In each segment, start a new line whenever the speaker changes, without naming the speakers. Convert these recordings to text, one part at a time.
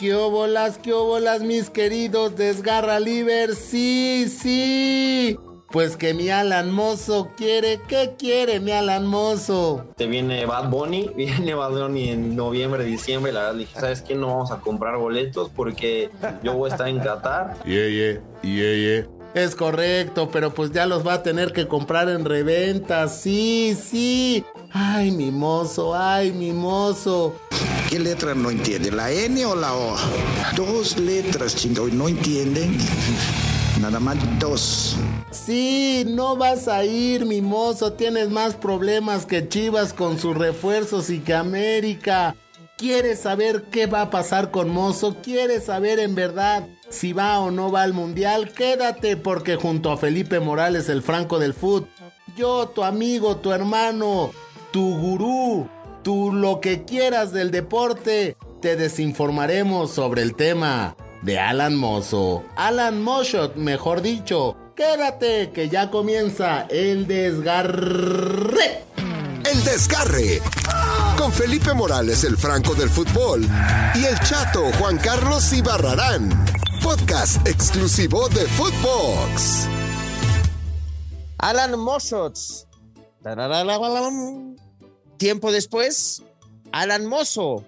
¿Qué óbolas, qué óbolas, mis queridos Desgarra Liver? Sí, sí. Pues que mi Alan Mozo quiere, ¿qué quiere mi Alan Mozo?
Te viene Bad Bunny, viene Bad Bunny en noviembre, diciembre. La verdad dije, ¿sabes qué? No vamos a comprar boletos porque yo voy a estar en Qatar.
Yeah, yeah, yeah, yeah. Es correcto, pero pues ya los va a tener que comprar en reventa. Sí, sí. Ay, mi mozo, ay, mi mozo.
¿Qué letra no entiende? ¿La N o la O? Dos letras, chingo, no entienden. Nada más dos.
Sí, no vas a ir, mi mozo. Tienes más problemas que Chivas con sus refuerzos y que América. ¿Quieres saber qué va a pasar con Mozo? ¿Quieres saber en verdad si va o no va al Mundial? Quédate porque junto a Felipe Morales, el Franco del Foot, yo, tu amigo, tu hermano, tu gurú, tú lo que quieras del deporte, te desinformaremos sobre el tema de Alan Mozo. Alan Moshot, mejor dicho. Quédate que ya comienza el desgarre.
El desgarre. Con Felipe Morales, el Franco del fútbol. Y el chato Juan Carlos Ibarrarán. Podcast exclusivo de Footbox.
Alan Moshots. Tiempo después, Alan Mozo,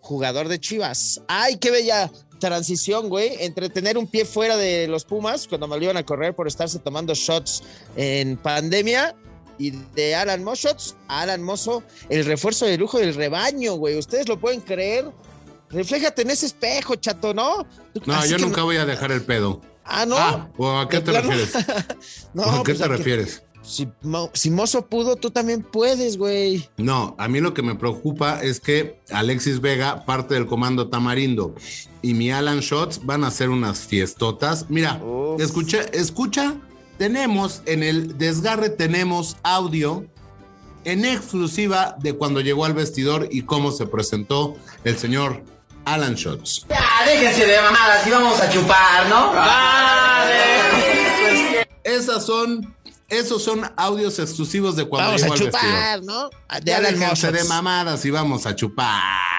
jugador de Chivas. ¡Ay, qué bella transición, güey! Entre tener un pie fuera de los Pumas, cuando me lo iban a correr por estarse tomando shots en pandemia, y de Alan Moshots a Alan Mozo, el refuerzo de lujo del rebaño, güey. ¿Ustedes lo pueden creer? Refléjate en ese espejo, chato, ¿no?
No,
Así
yo nunca voy a dejar el pedo.
Ah, ¿no?
Ah, ¿o ¿A qué
¿De
te
plano?
refieres?
no,
¿A qué
pues,
te
a que-
refieres?
Si, Mo- si Mozo pudo, tú también puedes, güey.
No, a mí lo que me preocupa es que Alexis Vega, parte del comando Tamarindo, y mi Alan Shots van a hacer unas fiestotas. Mira,
Uf.
escucha, escucha, tenemos en el desgarre, tenemos audio en exclusiva de cuando llegó al vestidor y cómo se presentó el señor Alan Shots.
Ya, déjense de mamadas y vamos a chupar, ¿no?
Esas son, esos son audios exclusivos de cuando
Vamos a chupar, ¿no? De
Ya
Alan
déjense de mamadas y vamos a chupar.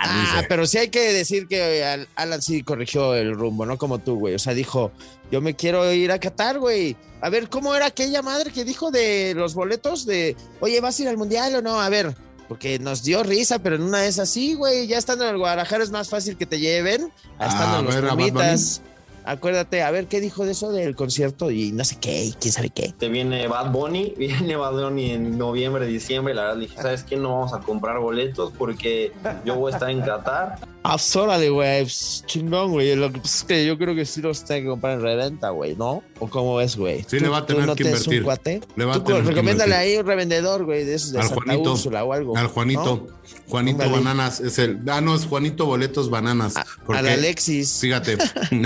Ah,
dice.
pero sí hay que decir que Al- Alan sí corrigió el rumbo, no como tú, güey. O sea, dijo, yo me quiero ir a Qatar, güey. A ver, ¿cómo era aquella madre que dijo de los boletos de, oye, ¿vas a ir al mundial o no? A ver, porque nos dio risa, pero en una es así, güey. Ya estando en el Guadalajara es más fácil que te lleven a
Ah,
estando
a
en los
ver.
Acuérdate, a ver qué dijo de eso del concierto y no sé qué, y quién sabe qué.
Te viene Bad Bunny, viene Bad Bunny en noviembre, diciembre. La verdad dije, ¿sabes qué? No vamos a comprar boletos porque yo voy a estar en Qatar.
Ah, pues, órale, güey, chingón, güey. Lo que pasa es que yo creo que sí los tengo que comprar en reventa, güey, ¿no? ¿O cómo ves, güey?
Sí,
¿Tú-
le va a tener
no
que invertir.
un cuate?
Le va a tener que
recomiéndale ahí un revendedor, güey, de esos de
Al
Santa
Juanito.
Úrsula o algo.
Al Juanito.
¿no?
Juanito
Ándale.
Bananas es el. Ah, no, es Juanito Boletos Bananas.
A-
porque,
Al Alexis.
Fíjate.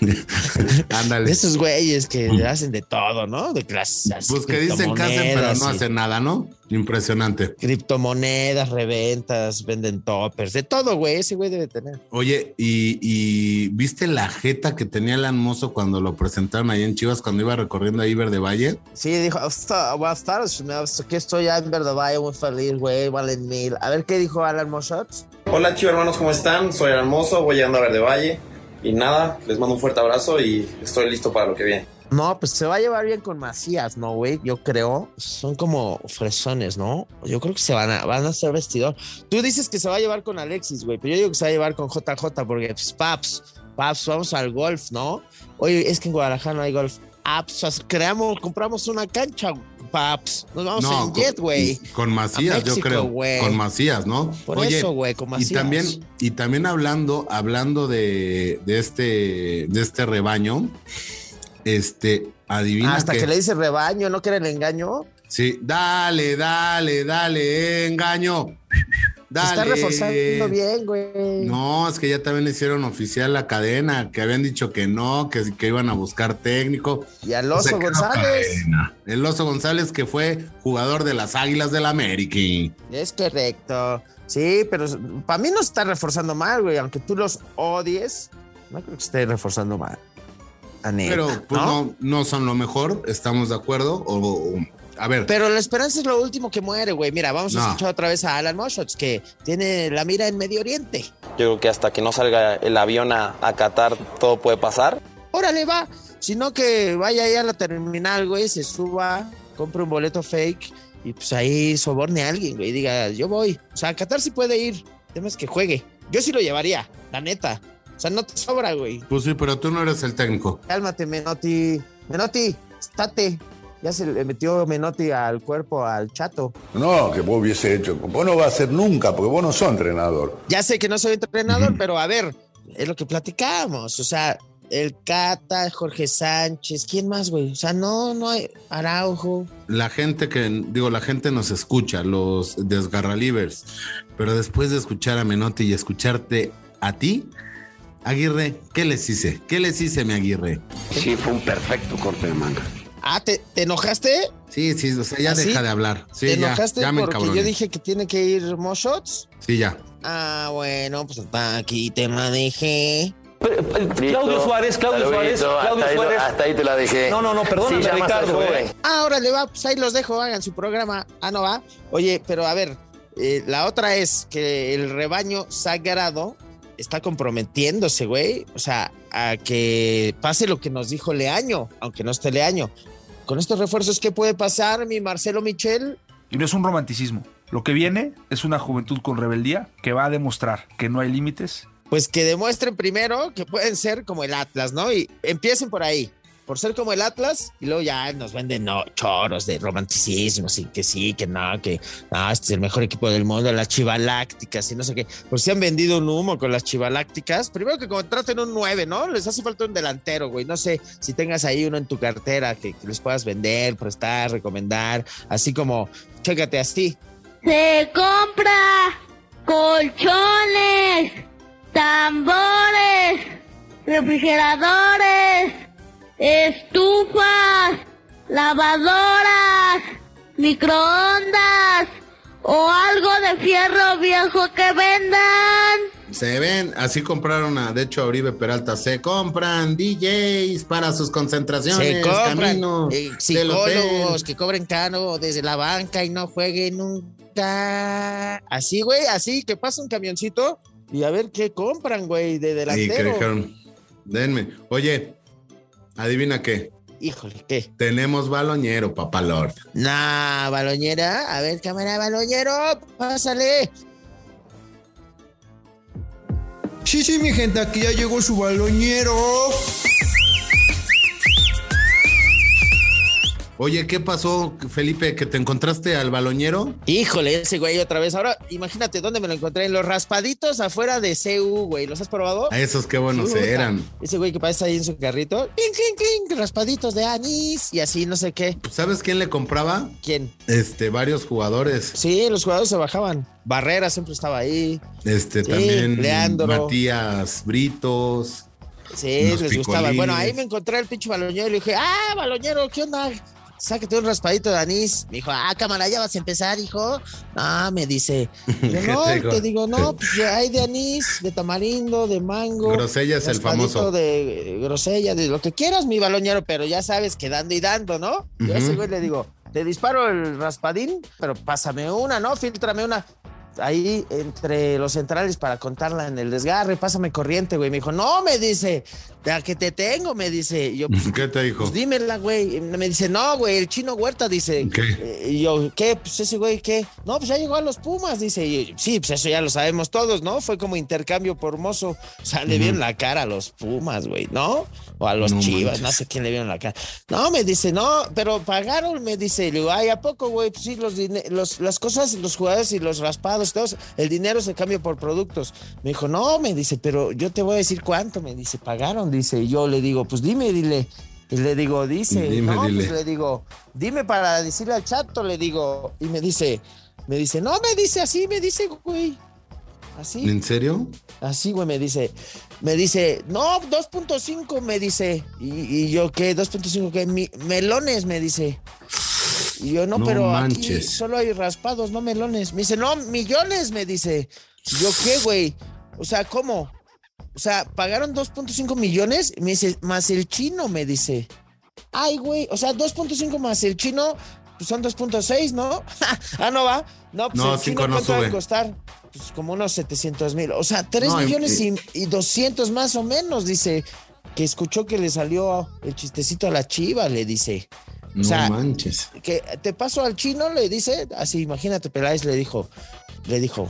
Ándale.
Esos güeyes que hacen de todo, ¿no? De clases.
Pues que dicen que hacen, pero no hacen nada, ¿no? Impresionante.
Criptomonedas, reventas, venden toppers, de todo, güey. Ese güey debe tener.
Oye, y, y viste la jeta que tenía el Mozo cuando lo presentaron ahí en Chivas, cuando iba recorriendo ahí Verde Valle?
Sí, dijo, "Hasta- buenas tardes, aquí estoy ya en Verdad, muy feliz, güey, valen mil. A ver qué dijo Alan Moshots.
Hola, chicos hermanos, ¿cómo están? Soy Hermoso, voy llegando a Verde Valle. Y nada, les mando un fuerte abrazo y estoy listo para lo que viene.
No, pues se va a llevar bien con Macías, ¿no, güey? Yo creo. Son como fresones, ¿no? Yo creo que se van a, van a ser vestidor. Tú dices que se va a llevar con Alexis, güey, pero yo digo que se va a llevar con JJ porque, pues, paps, paps, vamos al golf, ¿no? Oye, es que en Guadalajara no hay golf. Ah, pues, creamos, compramos una cancha, paps. Nos vamos en
con-
jet, güey.
Con Macías, yo creo.
güey.
Con Macías, ¿no?
Por
Oye,
eso, güey, con
Y
Macías.
también, y también hablando, hablando de, de este, de este rebaño, este, adivina
Hasta que... le dice rebaño, ¿no quieren engaño?
Sí, dale, dale, dale, engaño.
Se
Dale.
está reforzando bien, güey.
No, es que ya también hicieron oficial la cadena, que habían dicho que no, que, que iban a buscar técnico.
Y al
Se
Oso González.
El Oso González, que fue jugador de las Águilas del América.
Es correcto. Sí, pero para mí no está reforzando mal, güey. Aunque tú los odies, no creo que esté reforzando mal. La neta,
Pero pues no, no son lo mejor, estamos de acuerdo. O, o- a ver,
Pero la esperanza es lo último que muere, güey. Mira, vamos a escuchar otra vez a Alan Moshots, que tiene la mira en Medio Oriente.
Yo creo que hasta que no salga el avión a, a Qatar todo puede pasar.
Órale, va. Sino que vaya ahí a la terminal, güey, se suba, compre un boleto fake y pues ahí soborne a alguien, güey. y Diga, yo voy. O sea, a Qatar sí puede ir. El tema es que juegue. Yo sí lo llevaría, la neta. O sea, no te sobra, güey.
pues sí, pero tú no eres el técnico.
Cálmate, Menotti. Menotti, estate. Ya se le metió Menotti al cuerpo al chato.
No, que vos hubiese hecho. Vos no vas a ser nunca, porque vos no sos entrenador.
Ya sé que no soy entrenador, pero a ver, es lo que platicamos. O sea, el Cata, Jorge Sánchez, ¿quién más, güey? O sea, no, no hay Araujo.
La gente que, digo, la gente nos escucha, los desgarralivers, pero después de escuchar a Menotti y escucharte a ti, Aguirre, ¿qué les hice? ¿Qué les hice, mi Aguirre?
Sí, fue un perfecto corte de manga.
Ah, ¿te, te enojaste?
Sí, sí, o sea, ya
¿Ah, sí?
deja de hablar. Sí,
¿Te
ya,
enojaste
ya me
porque
encabroné.
yo dije que tiene que ir Moshots?
Sí, ya.
Ah, bueno, pues aquí te la dejé.
Claudio Suárez, Claudio Suárez, Claudio Suárez.
hasta ahí te la dejé.
No, no, no, perdóname,
Sí,
Ricardo. eh.
Ah, ahora le va, pues ahí los dejo, hagan su programa. Ah, no va. Oye, pero a ver, eh, la otra es que el rebaño sagrado está comprometiéndose, güey. O sea, a que pase lo que nos dijo Leaño, aunque no esté Leaño. Con estos refuerzos, ¿qué puede pasar, mi Marcelo Michel?
Y no es un romanticismo. Lo que viene es una juventud con rebeldía que va a demostrar que no hay límites.
Pues que demuestren primero que pueden ser como el Atlas, ¿no? Y empiecen por ahí, por ser como el Atlas, y luego ya nos venden no, choros de romanticismo, sí, que sí, que no, que no, este es el mejor equipo del mundo, las chivalácticas y no sé qué. Por si han vendido un humo con las chivalácticas, primero que contraten un 9, ¿no? Les hace falta un delantero, güey. No sé si tengas ahí uno en tu cartera que, que les puedas vender, prestar, recomendar, así como, chécate así.
Se compra colchones, tambores, refrigeradores, estufas, lavadoras, microondas o algo de fierro viejo que vendan.
Se ven, así compraron a, de hecho, a Oribe Peralta. Se compran DJs para sus concentraciones,
Se compran
camino
eh, psicólogos que cobren caro desde la banca y no jueguen nunca. Así, güey, así que pasa un camioncito y a ver qué compran, güey, de
que
delantero.
dijeron, denme. Oye, adivina qué.
Híjole, ¿qué?
Tenemos baloñero, papá Lord.
Nah, baloñera. A ver, cámara, baloñero, pásale.
Sí, sí, mi gente, aquí ya llegó su baloñero.
Oye, ¿qué pasó, Felipe? ¿Que te encontraste al baloñero?
Híjole, ese güey otra vez. Ahora, imagínate dónde me lo encontré. En los raspaditos afuera de CU, güey. ¿Los has probado?
A esos qué buenos eran.
Ese güey que pasa ahí en su carrito. Clink, clink, clink, raspaditos de anís y así, no sé qué.
¿Sabes quién le compraba?
¿Quién?
Este, varios jugadores.
Sí, los jugadores se bajaban. Barrera siempre estaba ahí.
Este,
Sí,
también
Leandro.
Matías Britos.
Sí, les gustaba. Bueno, ahí me encontré al pinche baloñero y le dije, ah, baloñero, ¿qué onda? Sáquete un raspadito de anís. Me dijo, ah, cámara, ya vas a empezar, hijo. No, me dice. Yo
¿Qué
no,
te
digo, no, pues hay de anís, de tamarindo, de mango.
Grosella es el famoso.
de eh, grosella, de lo que quieras, mi baloñero, pero ya sabes que dando y dando, ¿no? Yo a ese güey le digo, te disparo el raspadín, pero pásame una, ¿no? Fíltrame una. Ahí entre los centrales para contarla en el desgarre, pásame corriente, güey. Me dijo, no, me dice, ¿a que te tengo? Me dice, Y yo, pues,
¿Qué te dijo?
pues dímela, güey. Me dice, no, güey, el chino Huerta dice.
¿Qué?
Eh, Y yo, ¿qué? Pues ese güey, ¿qué? No, pues ya llegó a los Pumas, dice. Y yo, sí, pues eso ya lo sabemos todos, ¿no? Fue como intercambio por mozo. O sea, le vieron la cara a los Pumas, güey, ¿no? O a los
No
Chivas,
manches.
no sé quién le vieron la cara. No, me dice, no, pero pagaron, me dice. Y le digo, ay, ¿a poco, güey? Pues sí, los, los las cosas, los jugadores y los raspados, todos, el dinero se cambia por productos. Me dijo, no, me dice, pero yo te voy a decir cuánto. Me dice, pagaron, dice. Y yo le digo, pues dime, dile. Y le digo, dice,
Dime,
no,
dile.
pues le digo, dime para decirle al chato, le digo. Y me dice, me dice, no, me dice así, me dice, güey. Así.
¿En serio?
Así, güey, me dice, me dice, no, 2.5, me dice. Y, y yo, ¿qué? 2.5, ¿qué? Mi- melones, me dice. Y yo, no,
No
pero aquí solo hay raspados, no melones. Me dice, no, millones, me dice. Yo, ¿qué, güey? O sea, ¿cómo? O sea, pagaron 2.5 millones, me dice, más el chino, me dice. Ay, güey, o sea, 2.5 más el chino, pues son 2.6, ¿no? ah, no va. No, pues
No,
el chino,
no
¿cuánto va a costar? Pues como unos 700 mil. O sea, 3
No, y-
millones y, y 200 más o menos, dice. Que escuchó que le salió el chistecito a la chiva, le dice.
No
o sea,
manches.
que te paso al chino, le dice, así, imagínate, Peláez le dijo, le dijo,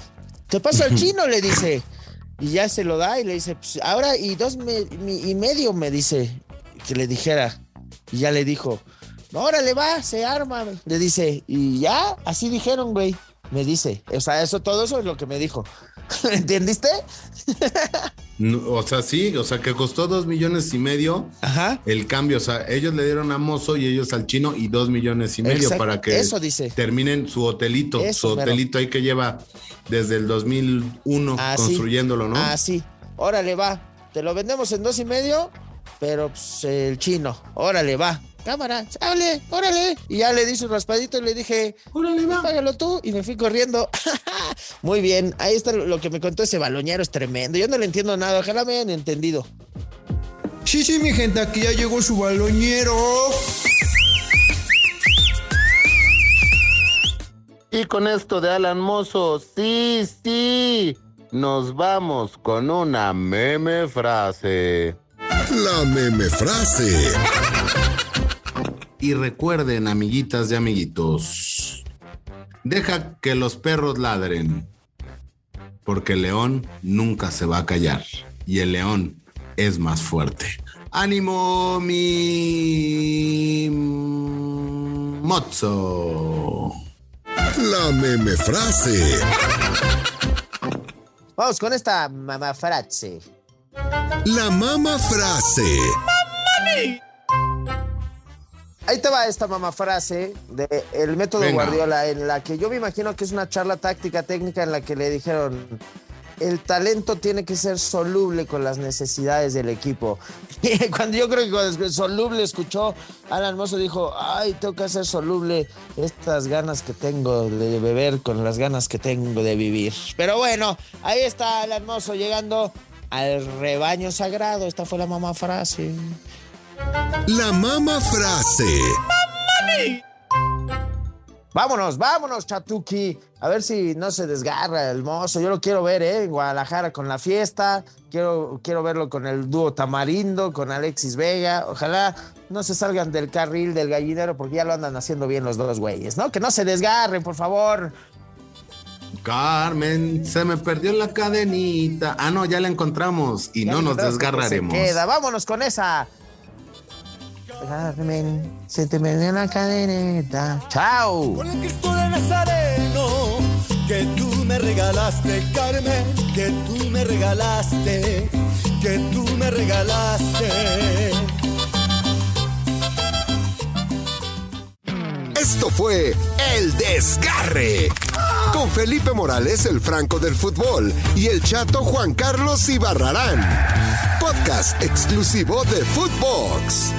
te paso al chino, le dice, y ya se lo da y le dice, pues ahora y dos me- mi- y medio me dice que le dijera, y ya le dijo, órale va, se arma, le dice, y ya, así dijeron, güey, me dice, o sea, eso, todo eso es lo que me dijo, ¿entendiste?
No, o sea, sí, o sea, que costó dos millones y medio
Ajá.
el cambio. O sea, ellos le dieron a Mozo y ellos al chino y dos millones y medio
Exacto,
para que
eso dice.
terminen su hotelito.
Eso,
su hotelito ahí que lleva desde el 2001
Así.
construyéndolo, ¿no?
Ah, sí. Órale, va. Te lo vendemos en dos y medio, pero pues, el chino. Órale, va. Cámara, hable, órale. Y ya le di su raspadito y le dije, órale, va. Págalo tú. Y me fui corriendo. Muy bien. Ahí está lo que me contó ese baloñero, es tremendo. Yo no le entiendo nada. Ojalá me hayan entendido.
Sí, sí, mi gente, aquí ya llegó su baloñero.
Y con esto de Alan Mozo, sí, sí, nos vamos con una meme frase.
La meme frase.
Y recuerden, amiguitas y amiguitos, deja que los perros ladren, porque el león nunca se va a callar y el león es más fuerte. ¡Ánimo, mi mozo!
La meme frase.
Vamos con esta mamá frase.
La mama frase.
Ahí te va esta mamá frase de el método
Venga.
Guardiola, en la que yo me imagino que es una charla táctica técnica en la que le dijeron el talento tiene que ser soluble con las necesidades del equipo. Y cuando yo creo que cuando soluble escuchó Alan Mozo dijo, ay, tengo que hacer soluble estas ganas que tengo de beber con las ganas que tengo de vivir. Pero bueno, ahí está Alan Mozo llegando al rebaño sagrado. Esta fue la mamá frase.
La mama frase.
Vámonos, vámonos, Chatuki. A ver si no se desgarra el mozo. Yo lo quiero ver, ¿eh? En Guadalajara con la fiesta. Quiero, quiero verlo con el dúo Tamarindo, con Alexis Vega. Ojalá no se salgan del carril del gallinero porque ya lo andan haciendo bien los dos güeyes, ¿no? Que no se desgarren, por favor.
Carmen, se me perdió la cadenita. Ah, no, ya la encontramos y
Ya
no nos
que
desgarraremos.
Se queda. Vámonos con esa. Carmen, se te perdió la cadeneta. Chao.
Con el Cristo de Nazareno que tú me regalaste, Carmen, que tú me regalaste, que tú me regalaste.
Esto fue El Desgarre. Con Felipe Morales, el Franco del Fútbol, y el chato Juan Carlos Ibarrarán. Podcast exclusivo de Footbox.